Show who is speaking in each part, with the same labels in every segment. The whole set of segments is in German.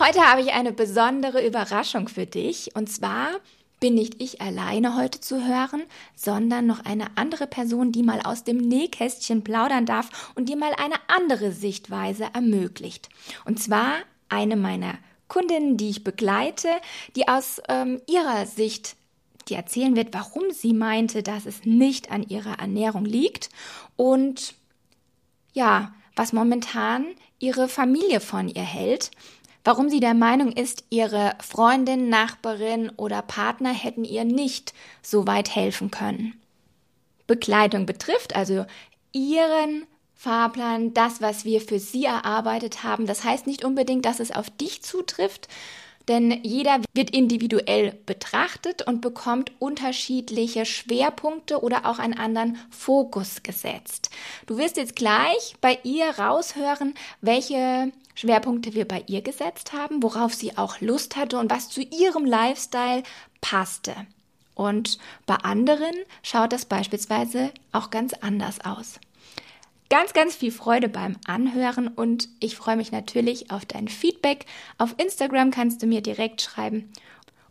Speaker 1: Heute habe ich eine besondere Überraschung für dich. Und zwar bin nicht ich alleine heute zu hören, sondern noch eine andere Person, die mal aus dem Nähkästchen plaudern darf und dir mal eine andere Sichtweise ermöglicht. Und zwar eine meiner Kundinnen, die ich begleite, die aus ähm, ihrer Sicht die erzählen wird, warum sie meinte, dass es nicht an ihrer Ernährung liegt und ja, was momentan ihre Familie von ihr hält warum sie der Meinung ist, ihre Freundin, Nachbarin oder Partner hätten ihr nicht so weit helfen können. Begleitung betrifft also ihren Fahrplan, das, was wir für sie erarbeitet haben. Das heißt nicht unbedingt, dass es auf dich zutrifft, denn jeder wird individuell betrachtet und bekommt unterschiedliche Schwerpunkte oder auch einen anderen Fokus gesetzt. Du wirst jetzt gleich bei ihr raushören, welche Schwerpunkte wir bei ihr gesetzt haben, worauf sie auch Lust hatte und was zu ihrem Lifestyle passte. Und bei anderen schaut das beispielsweise auch ganz anders aus. Ganz, ganz viel Freude beim Anhören und ich freue mich natürlich auf dein Feedback. Auf Instagram kannst du mir direkt schreiben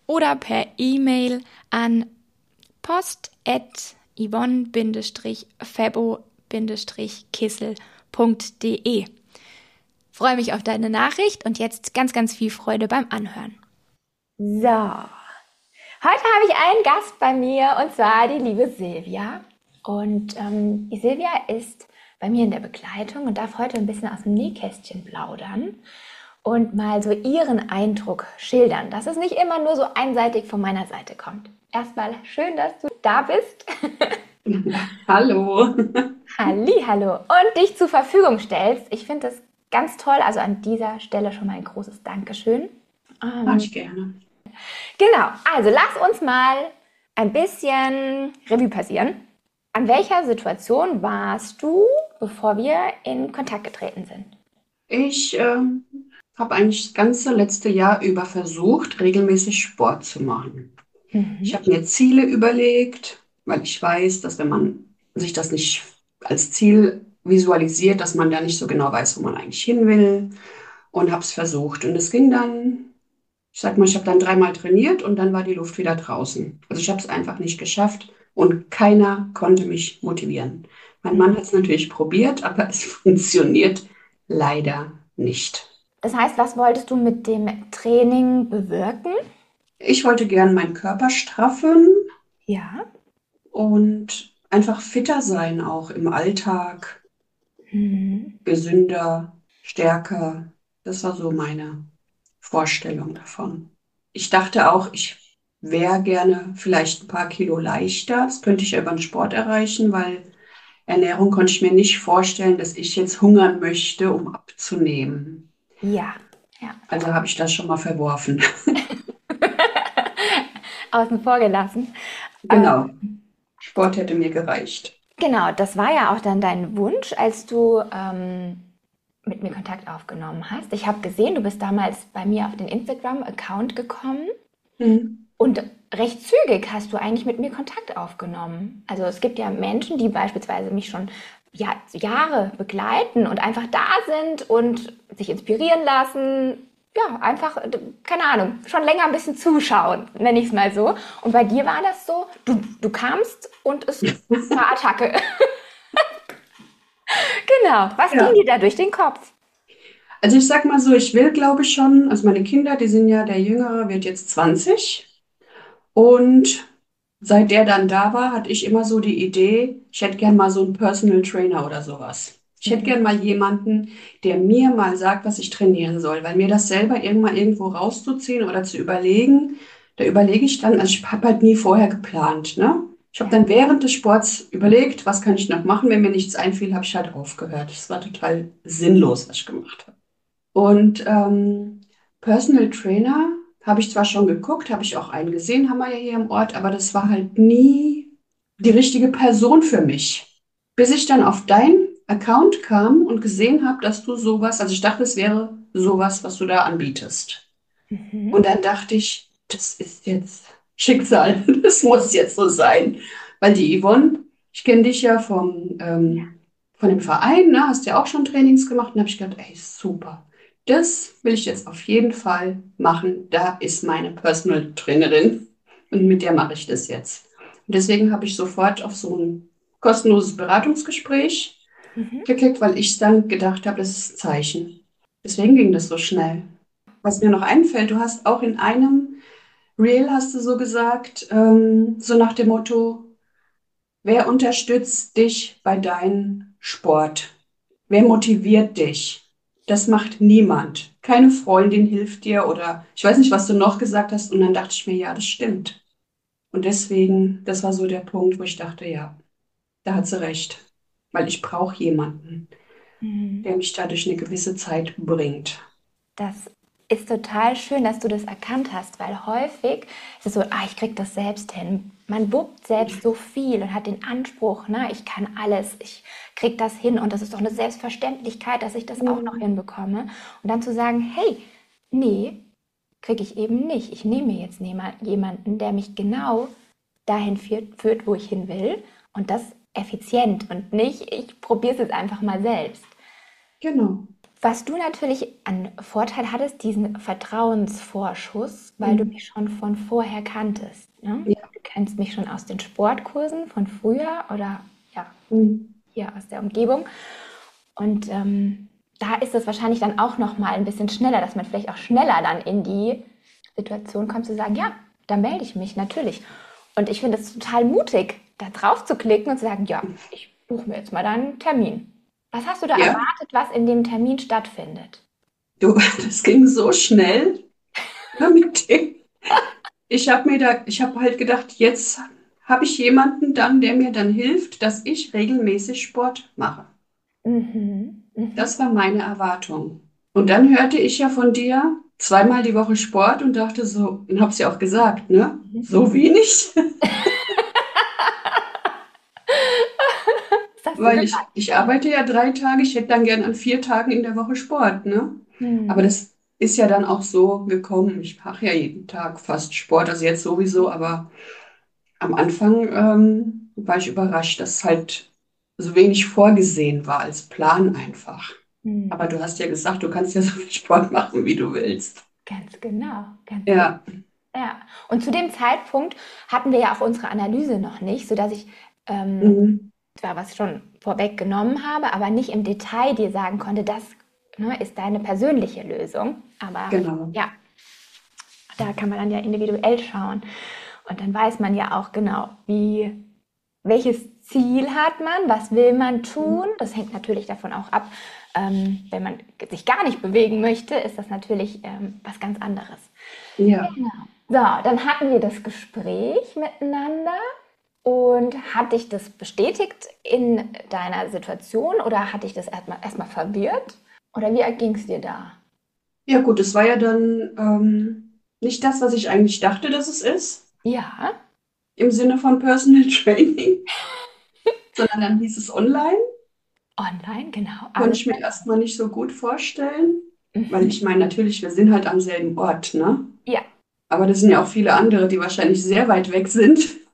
Speaker 1: oder per E-Mail an post at yvonne-febo-kissel.de. Freue mich auf deine Nachricht und jetzt ganz, ganz viel Freude beim Anhören. So, heute habe ich einen Gast bei mir und zwar die liebe Silvia. Und ähm, die Silvia ist bei mir in der Begleitung und darf heute ein bisschen aus dem Nähkästchen plaudern und mal so ihren Eindruck schildern, dass es nicht immer nur so einseitig von meiner Seite kommt. Erstmal schön, dass du da bist.
Speaker 2: hallo.
Speaker 1: Halli, hallo. Und dich zur Verfügung stellst. Ich finde das ganz toll. Also an dieser Stelle schon mal ein großes Dankeschön.
Speaker 2: Ähm, Mach ich gerne.
Speaker 1: Genau, also lass uns mal ein bisschen Revue passieren. An welcher Situation warst du, bevor wir in Kontakt getreten sind?
Speaker 2: Ich äh, habe eigentlich das ganze letzte Jahr über versucht, regelmäßig Sport zu machen. Mhm. Ich habe mir Ziele überlegt, weil ich weiß, dass wenn man sich das nicht als Ziel visualisiert, dass man da nicht so genau weiß, wo man eigentlich hin will. Und habe es versucht. Und es ging dann, ich sag mal, ich habe dann dreimal trainiert und dann war die Luft wieder draußen. Also ich habe es einfach nicht geschafft und keiner konnte mich motivieren. Mein Mann hat es natürlich probiert, aber es funktioniert leider nicht.
Speaker 1: Das heißt, was wolltest du mit dem Training bewirken?
Speaker 2: Ich wollte gern meinen Körper straffen.
Speaker 1: Ja.
Speaker 2: Und einfach fitter sein auch im Alltag mhm. gesünder, stärker. Das war so meine Vorstellung davon. Ich dachte auch, ich wäre gerne vielleicht ein paar Kilo leichter. Das könnte ich ja über den Sport erreichen, weil Ernährung konnte ich mir nicht vorstellen, dass ich jetzt hungern möchte, um abzunehmen.
Speaker 1: Ja, ja.
Speaker 2: Also habe ich das schon mal verworfen.
Speaker 1: Außen vor gelassen.
Speaker 2: Genau. Sport hätte mir gereicht.
Speaker 1: Genau, das war ja auch dann dein Wunsch, als du ähm, mit mir Kontakt aufgenommen hast. Ich habe gesehen, du bist damals bei mir auf den Instagram-Account gekommen mhm. und recht zügig hast du eigentlich mit mir Kontakt aufgenommen. Also es gibt ja Menschen, die beispielsweise mich schon ja, Jahre begleiten und einfach da sind und sich inspirieren lassen, ja, einfach, keine Ahnung, schon länger ein bisschen zuschauen, nenne ich es mal so. Und bei dir war das so, du, du kamst und es war Attacke. genau. Was ja. ging dir da durch den Kopf?
Speaker 2: Also ich sag mal so, ich will, glaube ich, schon, also meine Kinder, die sind ja, der Jüngere wird jetzt 20. Und seit der dann da war, hatte ich immer so die Idee, ich hätte gern mal so einen Personal Trainer oder sowas. Ich hätte gern mal jemanden, der mir mal sagt, was ich trainieren soll, weil mir das selber irgendwann irgendwo rauszuziehen oder zu überlegen, da überlege ich dann, also ich habe halt nie vorher geplant, ne? Ich habe dann während des Sports überlegt, was kann ich noch machen. Wenn mir nichts einfiel, habe ich halt aufgehört. Das war total sinnlos, was ich gemacht habe. Und ähm, Personal Trainer habe ich zwar schon geguckt, habe ich auch einen gesehen, haben wir ja hier im Ort, aber das war halt nie die richtige Person für mich. Bis ich dann auf deinen Account kam und gesehen habe, dass du sowas, also ich dachte, es wäre sowas, was du da anbietest. Mhm. Und dann dachte ich, das ist jetzt Schicksal, das muss jetzt so sein. Weil die Yvonne, ich kenne dich ja vom, ähm, von dem Verein, ne? hast ja auch schon Trainings gemacht und habe ich gedacht, ey, super. Das will ich jetzt auf jeden Fall machen. Da ist meine Personal Trainerin und mit der mache ich das jetzt. Und deswegen habe ich sofort auf so ein kostenloses Beratungsgespräch mhm. geklickt, weil ich dann gedacht habe, das ist ein Zeichen. Deswegen ging das so schnell. Was mir noch einfällt, du hast auch in einem Reel, hast du so gesagt, ähm, so nach dem Motto, wer unterstützt dich bei deinem Sport? Wer motiviert dich? Das macht niemand. Keine Freundin hilft dir oder ich weiß nicht, was du noch gesagt hast. Und dann dachte ich mir, ja, das stimmt. Und deswegen, das war so der Punkt, wo ich dachte, ja, da hat sie recht. Weil ich brauche jemanden, mhm. der mich da durch eine gewisse Zeit bringt.
Speaker 1: Das ist total schön, dass du das erkannt hast, weil häufig ist es so, ah, ich kriege das selbst hin. Man wuppt selbst so viel und hat den Anspruch, ne, ich kann alles, ich kriege das hin und das ist doch eine Selbstverständlichkeit, dass ich das auch noch hinbekomme. Und dann zu sagen, hey, nee, kriege ich eben nicht. Ich nehme jetzt jemanden, der mich genau dahin führt, führt, wo ich hin will und das effizient und nicht, ich probiere es jetzt einfach mal selbst.
Speaker 2: Genau.
Speaker 1: Was du natürlich an Vorteil hattest, diesen Vertrauensvorschuss, weil mhm. du mich schon von vorher kanntest. Ne? Ja. Du kennst mich schon aus den Sportkursen von früher oder ja, mhm. hier aus der Umgebung. Und ähm, da ist es wahrscheinlich dann auch noch mal ein bisschen schneller, dass man vielleicht auch schneller dann in die Situation kommt zu sagen, ja, da melde ich mich natürlich. Und ich finde es total mutig, da drauf zu klicken und zu sagen, ja, ich buche mir jetzt mal deinen Termin. Was hast du da ja. erwartet, was in dem Termin stattfindet?
Speaker 2: Du, das ging so schnell mit dem. Ich habe mir da, ich habe halt gedacht, jetzt habe ich jemanden dann, der mir dann hilft, dass ich regelmäßig Sport mache. Mhm. Mhm. Das war meine Erwartung. Und dann hörte ich ja von dir zweimal die Woche Sport und dachte so, und habe es ja auch gesagt, ne? Mhm. So wenig. Weil ich, ich arbeite ja drei Tage, ich hätte dann gern an vier Tagen in der Woche Sport, ne? Hm. Aber das ist ja dann auch so gekommen. Ich mache ja jeden Tag fast Sport, also jetzt sowieso, aber am Anfang ähm, war ich überrascht, dass halt so wenig vorgesehen war als Plan einfach. Hm. Aber du hast ja gesagt, du kannst ja so viel Sport machen, wie du willst.
Speaker 1: Ganz genau. Ganz
Speaker 2: ja.
Speaker 1: Genau. Ja, und zu dem Zeitpunkt hatten wir ja auch unsere Analyse noch nicht, sodass ich ähm, mhm zwar was schon vorweggenommen habe, aber nicht im Detail dir sagen konnte, das ne, ist deine persönliche Lösung. Aber genau. ja, da kann man dann ja individuell schauen. Und dann weiß man ja auch genau, wie, welches Ziel hat man, was will man tun. Das hängt natürlich davon auch ab, ähm, wenn man sich gar nicht bewegen möchte, ist das natürlich ähm, was ganz anderes.
Speaker 2: Ja. Genau.
Speaker 1: So, dann hatten wir das Gespräch miteinander. Und hat dich das bestätigt in deiner Situation oder hat dich das erstmal erstmal verwirrt? Oder wie ging es dir da?
Speaker 2: Ja, gut, es war ja dann ähm, nicht das, was ich eigentlich dachte, dass es ist.
Speaker 1: Ja.
Speaker 2: Im Sinne von Personal Training. sondern dann hieß es online.
Speaker 1: Online, genau.
Speaker 2: Konnte ich mir erstmal nicht so gut vorstellen. Mhm. Weil ich meine, natürlich, wir sind halt am selben Ort, ne?
Speaker 1: Ja.
Speaker 2: Aber das sind ja auch viele andere, die wahrscheinlich sehr weit weg sind.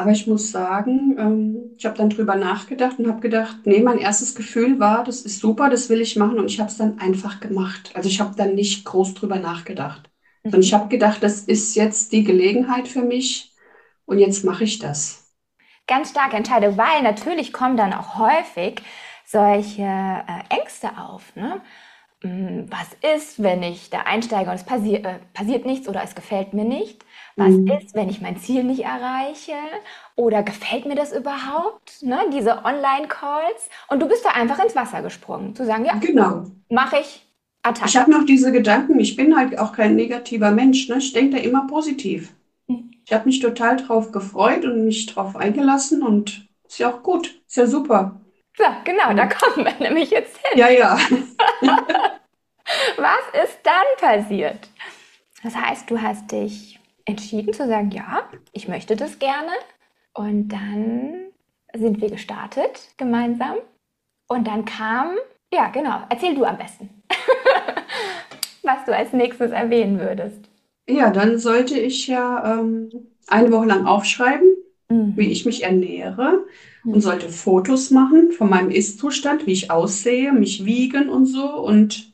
Speaker 2: Aber ich muss sagen, ähm, ich habe dann drüber nachgedacht und habe gedacht, nee, mein erstes Gefühl war, das ist super, das will ich machen und ich habe es dann einfach gemacht. Also ich habe dann nicht groß drüber nachgedacht. Mhm. Und ich habe gedacht, das ist jetzt die Gelegenheit für mich und jetzt mache ich das.
Speaker 1: Ganz starke Entscheidung, weil natürlich kommen dann auch häufig solche äh, Ängste auf. Ne? Hm, was ist, wenn ich da einsteige und es passi äh, passiert nichts oder es gefällt mir nicht? Was mhm. ist, wenn ich mein Ziel nicht erreiche? Oder gefällt mir das überhaupt? Ne? Diese Online-Calls. Und du bist da einfach ins Wasser gesprungen. Zu sagen, ja,
Speaker 2: genau.
Speaker 1: mache ich.
Speaker 2: Attacke. Ich habe noch diese Gedanken. Ich bin halt auch kein negativer Mensch. Ne? Ich denke da immer positiv. Mhm. Ich habe mich total drauf gefreut und mich drauf eingelassen. Und ist ja auch gut. Ist ja super.
Speaker 1: Ja, genau, da kommen wir nämlich jetzt hin.
Speaker 2: Ja, ja.
Speaker 1: Was ist dann passiert? Das heißt, du hast dich entschieden zu sagen, ja, ich möchte das gerne. Und dann sind wir gestartet gemeinsam. Und dann kam, ja, genau, erzähl du am besten, was du als nächstes erwähnen würdest.
Speaker 2: Ja, dann sollte ich ja ähm, eine Woche lang aufschreiben, mhm. wie ich mich ernähre mhm. und sollte Fotos machen von meinem Ist-Zustand, wie ich aussehe, mich wiegen und so und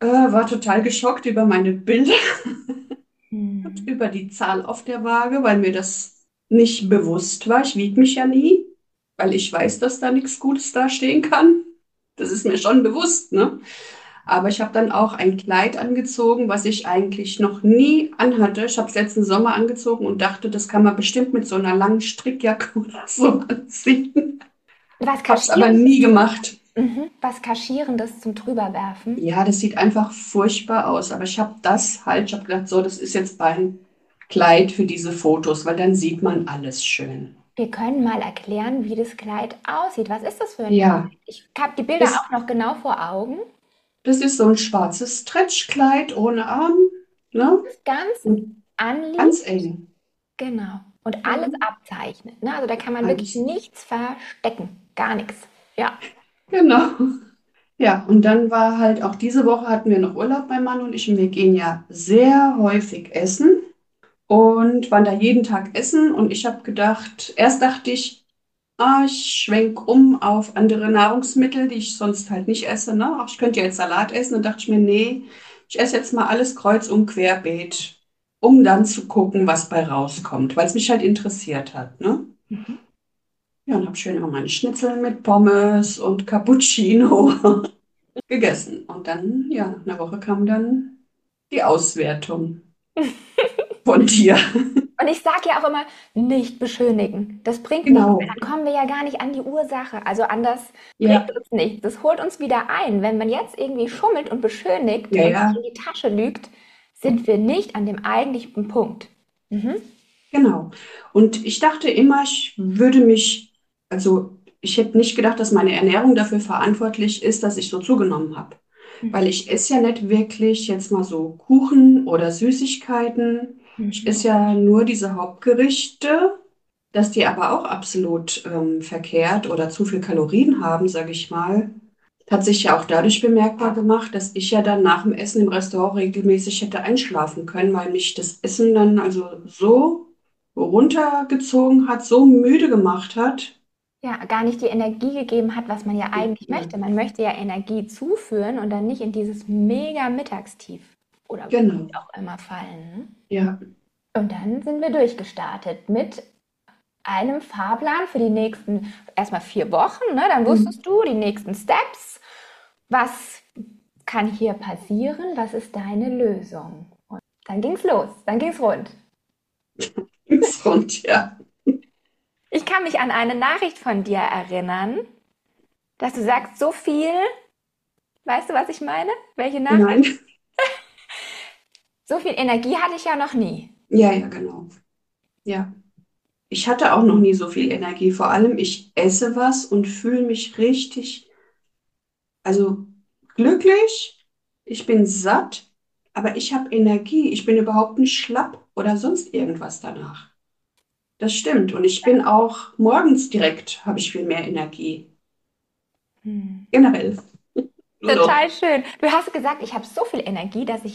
Speaker 2: äh, war total geschockt über meine Bilder über die Zahl auf der Waage, weil mir das nicht bewusst war. Ich wiege mich ja nie, weil ich weiß, dass da nichts Gutes dastehen kann. Das ist mir schon bewusst, ne? Aber ich habe dann auch ein Kleid angezogen, was ich eigentlich noch nie anhatte. Ich habe es letzten Sommer angezogen und dachte, das kann man bestimmt mit so einer langen Strickjacke oder so anziehen. Was habe es aber nie gemacht.
Speaker 1: Mhm. Was Kaschierendes zum drüberwerfen?
Speaker 2: Ja, das sieht einfach furchtbar aus. Aber ich habe das halt, ich habe gedacht, so, das ist jetzt ein Kleid für diese Fotos, weil dann sieht man alles schön.
Speaker 1: Wir können mal erklären, wie das Kleid aussieht. Was ist das für ein
Speaker 2: ja.
Speaker 1: Kleid? Ich habe die Bilder das, auch noch genau vor Augen.
Speaker 2: Das ist so ein schwarzes Stretchkleid ohne Arm. Ne?
Speaker 1: Das ist ganz anliegend.
Speaker 2: Ganz eng.
Speaker 1: Genau. Und alles abzeichnet. Ne? Also da kann man alles. wirklich nichts verstecken. Gar nichts. Ja.
Speaker 2: Genau. Ja, und dann war halt auch diese Woche hatten wir noch Urlaub, mein Mann und ich, und wir gehen ja sehr häufig essen und waren da jeden Tag essen. Und ich habe gedacht, erst dachte ich, ah, ich schwenke um auf andere Nahrungsmittel, die ich sonst halt nicht esse. Ne? Ach, ich könnte ja jetzt Salat essen. Und dachte ich mir, nee, ich esse jetzt mal alles kreuz und querbeet, um dann zu gucken, was bei rauskommt, weil es mich halt interessiert hat. Ne? Mhm. Ja, und habe schön immer meine Schnitzel mit Pommes und Cappuccino gegessen. Und dann, ja, nach einer Woche kam dann die Auswertung von dir.
Speaker 1: Und ich sage ja auch immer, nicht beschönigen. Das bringt genau. nichts. Dann kommen wir ja gar nicht an die Ursache. Also anders ja. bringt uns nichts. Das holt uns wieder ein. Wenn man jetzt irgendwie schummelt und beschönigt ja, und ja. in die Tasche lügt, sind wir nicht an dem eigentlichen Punkt.
Speaker 2: Mhm. Genau. Und ich dachte immer, ich würde mich, also ich hätte nicht gedacht, dass meine Ernährung dafür verantwortlich ist, dass ich so zugenommen habe. Mhm. Weil ich esse ja nicht wirklich jetzt mal so Kuchen oder Süßigkeiten ich esse ja nur diese Hauptgerichte, dass die aber auch absolut ähm, verkehrt oder zu viel Kalorien haben, sage ich mal, hat sich ja auch dadurch bemerkbar gemacht, dass ich ja dann nach dem Essen im Restaurant regelmäßig hätte einschlafen können, weil mich das Essen dann also so runtergezogen hat, so müde gemacht hat.
Speaker 1: Ja, gar nicht die Energie gegeben hat, was man ja eigentlich möchte. Man möchte ja Energie zuführen und dann nicht in dieses mega Mittagstief oder
Speaker 2: genau.
Speaker 1: auch immer fallen.
Speaker 2: Ja.
Speaker 1: Und dann sind wir durchgestartet mit einem Fahrplan für die nächsten erstmal vier Wochen. Ne? Dann wusstest mhm. du die nächsten Steps. Was kann hier passieren? Was ist deine Lösung? Und dann ging es los, dann ging es rund.
Speaker 2: Ging's rund, ja.
Speaker 1: Ich kann mich an eine Nachricht von dir erinnern, dass du sagst, so viel. Weißt du, was ich meine? Welche Nachricht? Nein. So viel Energie hatte ich ja noch nie.
Speaker 2: Ja, ja, genau. Ja. Ich hatte auch noch nie so viel Energie. Vor allem, ich esse was und fühle mich richtig, also glücklich. Ich bin satt, aber ich habe Energie. Ich bin überhaupt nicht schlapp oder sonst irgendwas danach. Das stimmt. Und ich bin auch morgens direkt, habe ich viel mehr Energie. Hm. Generell.
Speaker 1: Total schön. Du hast gesagt, ich habe so viel Energie, dass ich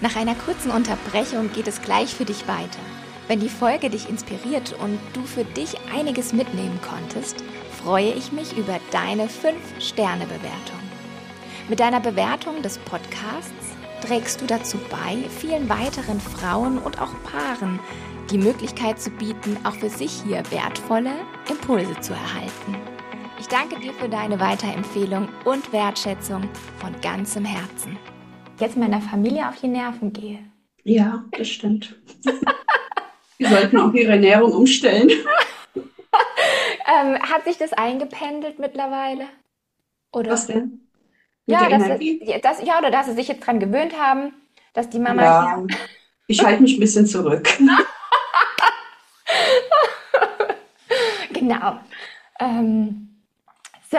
Speaker 1: nach einer kurzen Unterbrechung geht es gleich für dich weiter. Wenn die Folge dich inspiriert und du für dich einiges mitnehmen konntest, freue ich mich über deine 5-Sterne-Bewertung. Mit deiner Bewertung des Podcasts trägst du dazu bei, vielen weiteren Frauen und auch Paaren die Möglichkeit zu bieten, auch für sich hier wertvolle Impulse zu erhalten. Ich danke dir für deine Weiterempfehlung und Wertschätzung von ganzem Herzen jetzt meiner Familie auf die Nerven gehe.
Speaker 2: Ja, das stimmt. Die sollten auch ihre Ernährung umstellen.
Speaker 1: ähm, hat sich das eingependelt mittlerweile?
Speaker 2: Oder? Was denn?
Speaker 1: Mit ja, dass es, das, ja, oder dass sie sich jetzt daran gewöhnt haben, dass die Mama.
Speaker 2: Ja, ich halte mich ein bisschen zurück.
Speaker 1: genau. Ähm, so,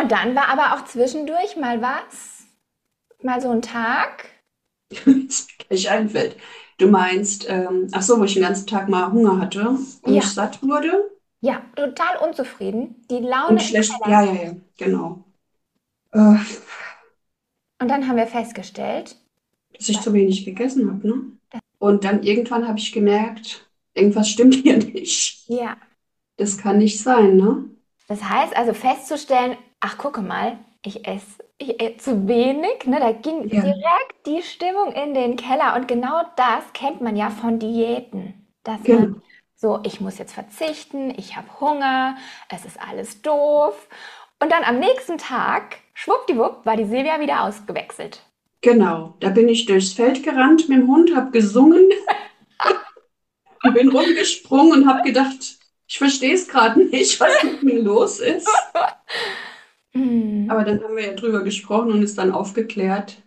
Speaker 1: und dann war aber auch zwischendurch mal was mal so ein Tag,
Speaker 2: gleich einfällt. Du meinst, ähm, ach so, wo ich den ganzen Tag mal Hunger hatte und
Speaker 1: Ja,
Speaker 2: satt wurde
Speaker 1: ja, total unzufrieden. Die Laune
Speaker 2: und schlecht, ja, ja, ja, genau. Äh,
Speaker 1: Und dann haben wir festgestellt,
Speaker 2: dass ich zu wenig gegessen habe, ne? Und dann irgendwann habe ich gemerkt, irgendwas stimmt hier nicht.
Speaker 1: ja,
Speaker 2: Das kann nicht sein, ne?
Speaker 1: das heißt also festzustellen, ach gucke mal, ich esse, ich esse zu wenig, ne? Da ging
Speaker 2: Ja,
Speaker 1: direkt die Stimmung in den Keller. Und genau das kennt man ja von Diäten, dass man
Speaker 2: genau,
Speaker 1: so, ich muss jetzt verzichten, ich habe Hunger, es ist alles doof. Und dann am nächsten Tag, schwuppdiwupp, war die Silvia wieder ausgewechselt.
Speaker 2: genau. Da bin ich durchs Feld gerannt mit dem Hund, habe gesungen bin rumgesprungen und habe gedacht, ich verstehe es gerade nicht, was mit mir los ist.
Speaker 1: Mhm.
Speaker 2: Aber dann haben wir ja drüber gesprochen und es dann aufgeklärt.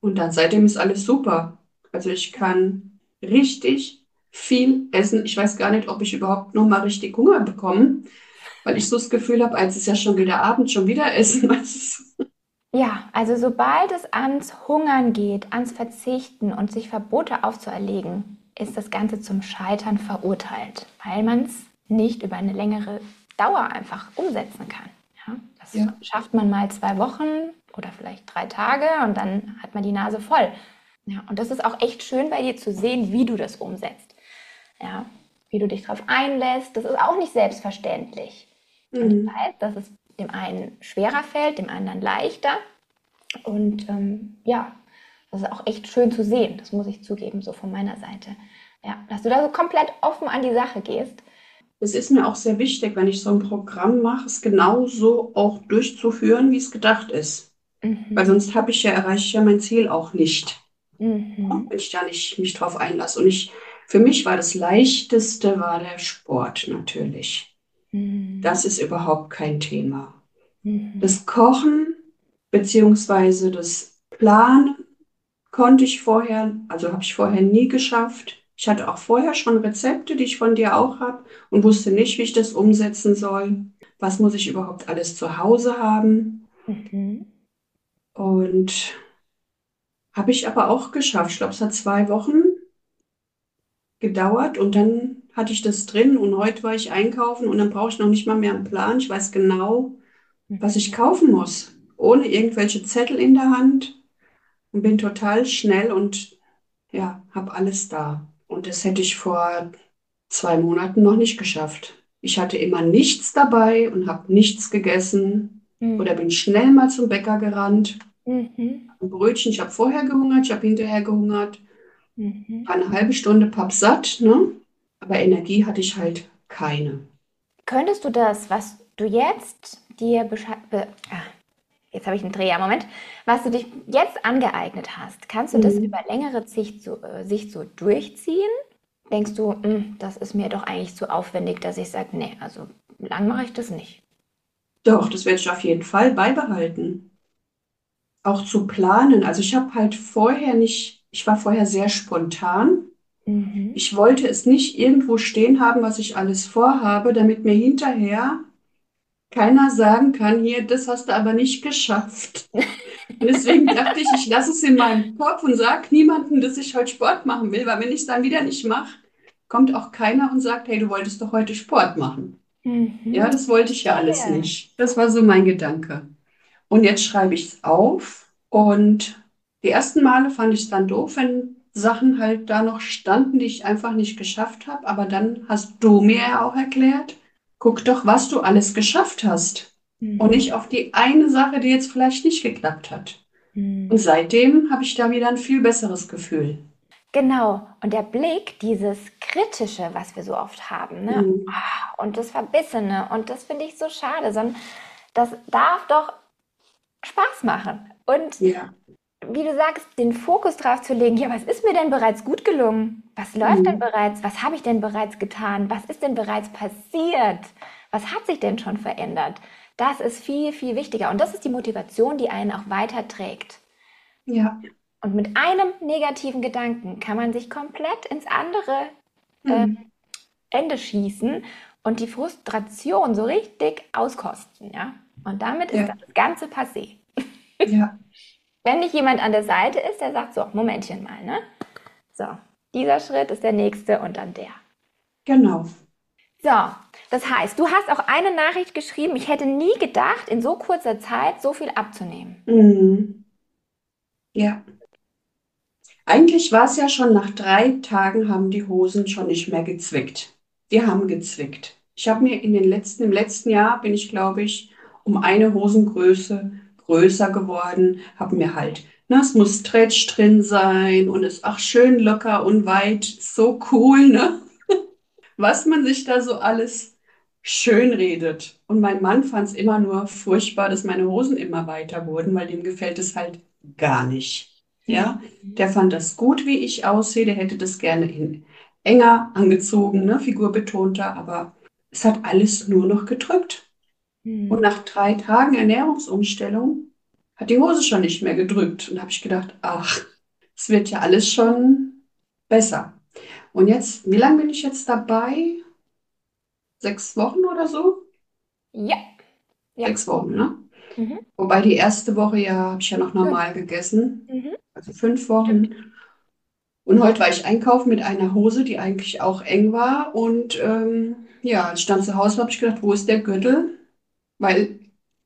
Speaker 2: Und dann seitdem ist alles super. Also ich kann richtig viel essen. Ich weiß gar nicht, ob ich überhaupt noch mal richtig Hunger bekomme, weil ich so das Gefühl habe, als ist ja schon wieder Abend, schon wieder essen.
Speaker 1: Ja, also sobald es ans Hungern geht, ans Verzichten und sich Verbote aufzuerlegen, ist das Ganze zum Scheitern verurteilt, weil man es nicht über eine längere Dauer einfach umsetzen kann. Ja, das
Speaker 2: Ja,
Speaker 1: schafft man mal zwei Wochen oder vielleicht drei Tage und dann hat man die Nase voll. Ja, und das ist auch echt schön bei dir zu sehen, wie du das umsetzt. Ja, wie du dich darauf einlässt. Das ist auch nicht selbstverständlich. Und ich
Speaker 2: mhm.
Speaker 1: weiß, dass es dem einen schwerer fällt, dem anderen leichter. Und ähm, ja, das ist auch echt schön zu sehen, das muss ich zugeben, so von meiner Seite. Ja, dass du da so komplett offen an die Sache gehst.
Speaker 2: Es ist mir auch sehr wichtig, wenn ich so ein Programm mache, es genauso auch durchzuführen, wie es gedacht ist. Weil
Speaker 1: Mhm.
Speaker 2: sonst habe ich ja, erreiche ich ja mein Ziel auch nicht,
Speaker 1: Mhm.
Speaker 2: wenn ich da nicht mich drauf einlasse. Und ich, für mich war das Leichteste, war der Sport natürlich.
Speaker 1: Mhm.
Speaker 2: Das ist überhaupt kein Thema.
Speaker 1: Mhm.
Speaker 2: Das Kochen beziehungsweise das Planen konnte ich vorher, also habe ich vorher nie geschafft. Ich hatte auch vorher schon Rezepte, die ich von dir auch habe und wusste nicht, wie ich das umsetzen soll. Was muss ich überhaupt alles zu Hause haben?
Speaker 1: Mhm.
Speaker 2: Und habe ich aber auch geschafft. Ich glaube, es hat zwei Wochen gedauert und dann hatte ich das drin und heute war ich einkaufen und dann brauche ich noch nicht mal mehr einen Plan. Ich weiß genau, was ich
Speaker 1: Mhm.
Speaker 2: kaufen muss, ohne irgendwelche Zettel in der Hand und bin total schnell und ja, habe alles da. Und das hätte ich vor zwei Monaten noch nicht geschafft. Ich hatte immer nichts dabei und habe nichts gegessen oder
Speaker 1: Mhm.
Speaker 2: bin schnell mal zum Bäcker gerannt.
Speaker 1: Mhm.
Speaker 2: Ein Brötchen, ich habe vorher gehungert, ich habe hinterher gehungert.
Speaker 1: Mhm.
Speaker 2: Eine halbe Stunde pappsatt, ne? Aber Energie hatte ich halt keine.
Speaker 1: Könntest du das, was du jetzt dir Bescheid, be, ah, jetzt habe ich einen Dreher, Moment, was du dich jetzt angeeignet hast, kannst du das
Speaker 2: Mhm.
Speaker 1: über längere Sicht so, äh, Sicht so durchziehen? Denkst du, "Mm, das ist mir doch eigentlich zu aufwendig, dass ich sage, nee, also lang mache ich das nicht.
Speaker 2: Doch, das werde ich auf jeden Fall beibehalten. Auch zu planen. Also ich habe halt vorher nicht, ich war vorher sehr spontan.
Speaker 1: Mhm.
Speaker 2: Ich wollte es nicht irgendwo stehen haben, was ich alles vorhabe, damit mir hinterher keiner sagen kann, hier, das hast du aber nicht geschafft. Und deswegen dachte ich, ich lasse es in meinem Kopf und sage niemandem, dass ich heute Sport machen will, weil wenn ich es dann wieder nicht mache, kommt auch keiner und sagt, hey, du wolltest doch heute Sport machen. Ja,
Speaker 1: Mhm.
Speaker 2: das wollte ich ja alles nicht. Das war so mein Gedanke. Und jetzt schreibe ich es auf. Und die ersten Male fand ich es dann doof, wenn Sachen halt da noch standen, die ich einfach nicht geschafft habe. Aber dann hast du mir ja auch erklärt, guck doch, was du alles geschafft hast. Und
Speaker 1: Mhm.
Speaker 2: nicht auf die eine Sache, die jetzt vielleicht nicht geklappt hat. Und
Speaker 1: Mhm.
Speaker 2: seitdem habe ich da wieder ein viel besseres Gefühl.
Speaker 1: Genau. Und der Blick, dieses Kritische, was wir so oft haben, ne?
Speaker 2: Mhm.
Speaker 1: Ah, Und das Verbissene. Und das finde ich so schade, sondern das darf doch Spaß machen. Und
Speaker 2: Ja.
Speaker 1: Wie du sagst, den Fokus drauf zu legen, ja, was ist mir denn bereits gut gelungen? Was läuft denn
Speaker 2: Mhm.
Speaker 1: bereits? Was habe ich denn bereits getan? Was ist denn bereits passiert? Was hat sich denn schon verändert? Das ist viel, viel wichtiger. Und das ist die Motivation, die einen auch weiterträgt.
Speaker 2: Ja.
Speaker 1: Und mit einem negativen Gedanken kann man sich komplett ins andere äh,
Speaker 2: Mhm.
Speaker 1: Ende schießen und die Frustration so richtig auskosten, ja? Und damit ist
Speaker 2: Ja.
Speaker 1: das Ganze passé.
Speaker 2: Ja.
Speaker 1: Wenn nicht jemand an der Seite ist, der sagt so, Momentchen mal, ne? So, dieser Schritt ist der nächste und dann der.
Speaker 2: Genau.
Speaker 1: So, das heißt, du hast auch eine Nachricht geschrieben, ich hätte nie gedacht, in so kurzer Zeit so viel abzunehmen.
Speaker 2: Mhm. Ja. Eigentlich war es ja schon nach drei Tagen haben die Hosen schon nicht mehr gezwickt. Die haben gezwickt. Ich habe mir in den letzten, im letzten Jahr bin ich, glaube ich, um eine Hosengröße größer geworden, habe mir halt, ne, es muss Stretch drin sein und ist auch schön locker und weit, so cool, ne? Was man sich da so alles schön redet. Und mein Mann fand es immer nur furchtbar, dass meine Hosen immer weiter wurden, weil dem gefällt es halt gar nicht. Ja, der fand das gut, wie ich aussehe. Der hätte das gerne in enger angezogen, ne, figurbetonter, aber es hat alles nur noch gedrückt.
Speaker 1: Hm.
Speaker 2: Und nach drei Tagen Ernährungsumstellung hat die Hose schon nicht mehr gedrückt. Und da habe ich gedacht, ach, es wird ja alles schon besser. Und jetzt, wie lange bin ich jetzt dabei? Sechs Wochen oder so?
Speaker 1: Ja. Ja.
Speaker 2: Sechs Wochen, ne?
Speaker 1: Mhm.
Speaker 2: Wobei die erste Woche ja, habe ich ja noch normal gegessen.
Speaker 1: Mhm.
Speaker 2: Also fünf Wochen. Und heute war ich einkaufen mit einer Hose, die eigentlich auch eng war. Und ähm, ja, als ich dann zu Hause war, habe ich gedacht, wo ist der Gürtel? Weil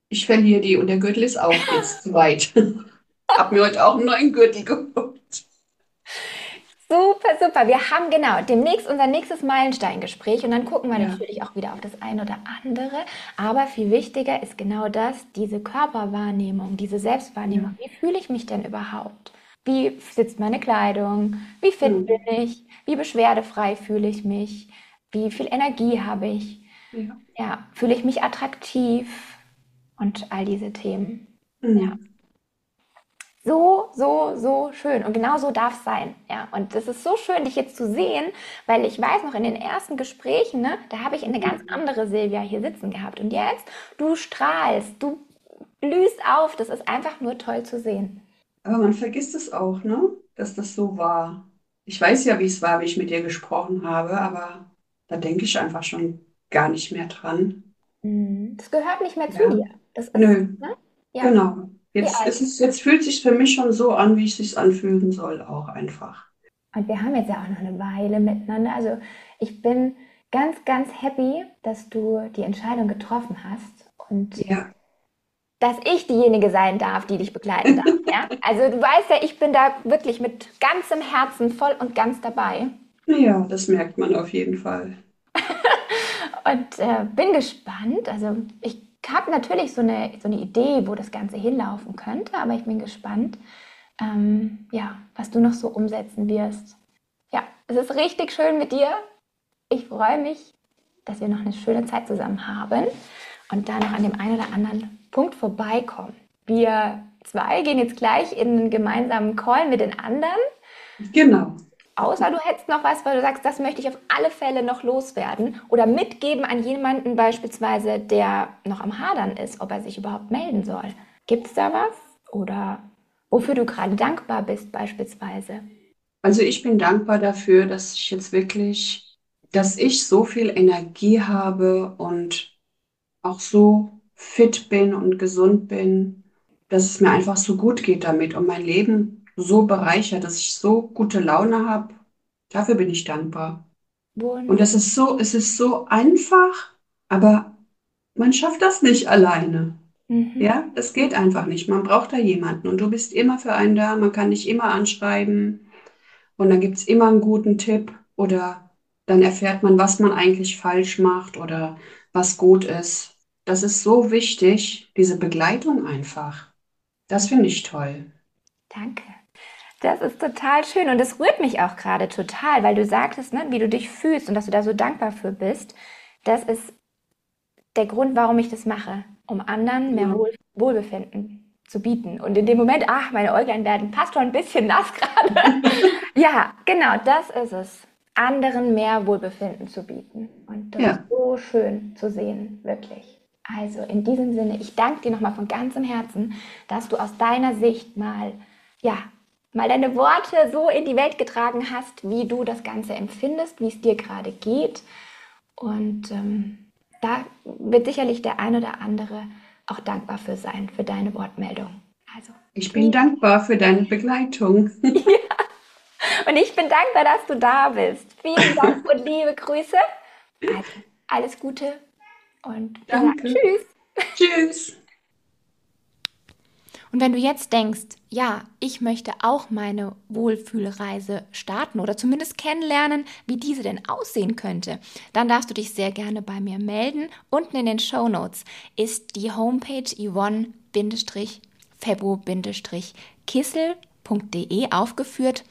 Speaker 2: ich verliere die und der Gürtel ist auch jetzt zu weit. Hab mir heute auch einen neuen Gürtel geholt.
Speaker 1: Super, super. Wir haben genau demnächst unser nächstes Meilensteingespräch und dann gucken wir
Speaker 2: Ja.
Speaker 1: natürlich auch wieder auf das eine oder andere. Aber viel wichtiger ist genau das, diese Körperwahrnehmung, diese Selbstwahrnehmung. Wie fühle ich mich denn überhaupt? Wie sitzt meine Kleidung? Wie fit
Speaker 2: Mhm.
Speaker 1: bin ich? Wie beschwerdefrei fühle ich mich? Wie viel Energie habe ich?
Speaker 2: Ja.
Speaker 1: Ja, fühle ich mich attraktiv? Und all diese Themen.
Speaker 2: Mhm.
Speaker 1: Ja. So, so, so schön. Und genau so darf es sein. Ja. Und es ist so schön, dich jetzt zu sehen, weil ich weiß noch in den ersten Gesprächen, ne, da habe ich eine ganz andere Silvia hier sitzen gehabt. Und jetzt, du strahlst, du blühst auf. Das ist einfach nur toll zu sehen.
Speaker 2: Aber man vergisst es auch, ne? Dass das so war. Ich weiß ja, wie es war, wie ich mit dir gesprochen habe, aber da denke ich einfach schon gar nicht mehr dran.
Speaker 1: Mhm. Das gehört nicht mehr zu
Speaker 2: Ja.
Speaker 1: dir. Das
Speaker 2: Nö,
Speaker 1: ne? Ja.
Speaker 2: genau. Jetzt es, jetzt fühlt sich für mich schon so an, wie es sich anfühlen soll, auch einfach.
Speaker 1: Und wir haben jetzt ja auch noch eine Weile miteinander. Also ich bin ganz, ganz happy, dass du die Entscheidung getroffen hast und
Speaker 2: Ja,
Speaker 1: dass ich diejenige sein darf, die dich begleiten darf. Ja? Also du weißt ja, ich bin da wirklich mit ganzem Herzen voll und ganz dabei
Speaker 2: ja, das merkt man auf jeden Fall.
Speaker 1: Und äh, bin gespannt. Also ich habe natürlich so eine, so eine Idee, wo das Ganze hinlaufen könnte, aber ich bin gespannt, ähm, ja, was du noch so umsetzen wirst. Ja, es ist richtig schön mit dir. Ich freue mich, dass wir noch eine schöne Zeit zusammen haben und da noch an dem einen oder anderen Punkt vorbeikommen. Wir zwei gehen jetzt gleich in einen gemeinsamen Call mit den anderen.
Speaker 2: Genau.
Speaker 1: Außer du hättest noch was, weil du sagst, das möchte ich auf alle Fälle noch loswerden oder mitgeben an jemanden beispielsweise, der noch am Hadern ist, ob er sich überhaupt melden soll. Gibt es da was? Oder wofür du gerade dankbar bist beispielsweise?
Speaker 2: Also ich bin dankbar dafür, dass ich jetzt wirklich, dass ich so viel Energie habe und auch so fit bin und gesund bin, dass es mir einfach so gut geht damit und mein Leben so bereichert, dass ich so gute Laune habe. Dafür bin ich dankbar. Und
Speaker 1: Wunderbar.
Speaker 2: es ist so, es ist so einfach, aber man schafft das nicht alleine.
Speaker 1: Mhm.
Speaker 2: Ja, das geht einfach nicht. Man braucht da jemanden und du bist immer für einen da. Man kann dich immer anschreiben und dann gibt es immer einen guten Tipp oder dann erfährt man, was man eigentlich falsch macht oder was gut ist. Das ist so wichtig, diese Begleitung einfach. Das finde ich toll.
Speaker 1: Danke. Das ist total schön und es rührt mich auch gerade total, weil du sagtest, ne, wie du dich fühlst und dass du da so dankbar für bist. Das ist der Grund, warum ich das mache, um anderen mehr. Wohl Wohlbefinden zu bieten. Und in dem Moment, ach, meine Äuglein werden fast schon ein bisschen nass gerade. ja, genau, das ist es. Anderen mehr Wohlbefinden zu bieten. Und das
Speaker 2: Ja.
Speaker 1: ist so schön zu sehen, wirklich. Also in diesem Sinne, ich danke dir nochmal von ganzem Herzen, dass du aus deiner Sicht mal, ja, mal deine Worte so in die Welt getragen hast, wie du das Ganze empfindest, wie es dir gerade geht. Und ähm, da wird sicherlich der ein oder andere auch dankbar für sein, für deine Wortmeldung.
Speaker 2: Also, ich bin dankbar für deine Begleitung.
Speaker 1: Ja. Und ich bin dankbar, dass du da bist. Vielen Dank und liebe Grüße. Also, alles Gute und
Speaker 2: Danke. tschüss. Tschüss.
Speaker 1: Und wenn du jetzt denkst, ja, ich möchte auch meine Wohlfühlreise starten oder zumindest kennenlernen, wie diese denn aussehen könnte, dann darfst du dich sehr gerne bei mir melden. Unten in den Show Notes ist die Homepage yvonne-febo-kissel.de aufgeführt.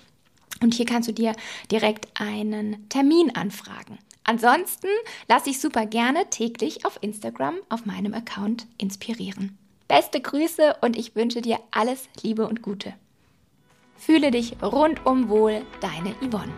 Speaker 1: Und hier kannst du dir direkt einen Termin anfragen. Ansonsten lass ich super gerne täglich auf Instagram auf meinem Account inspirieren. Beste Grüße und ich wünsche dir alles Liebe und Gute. Fühle dich rundum wohl, deine Yvonne.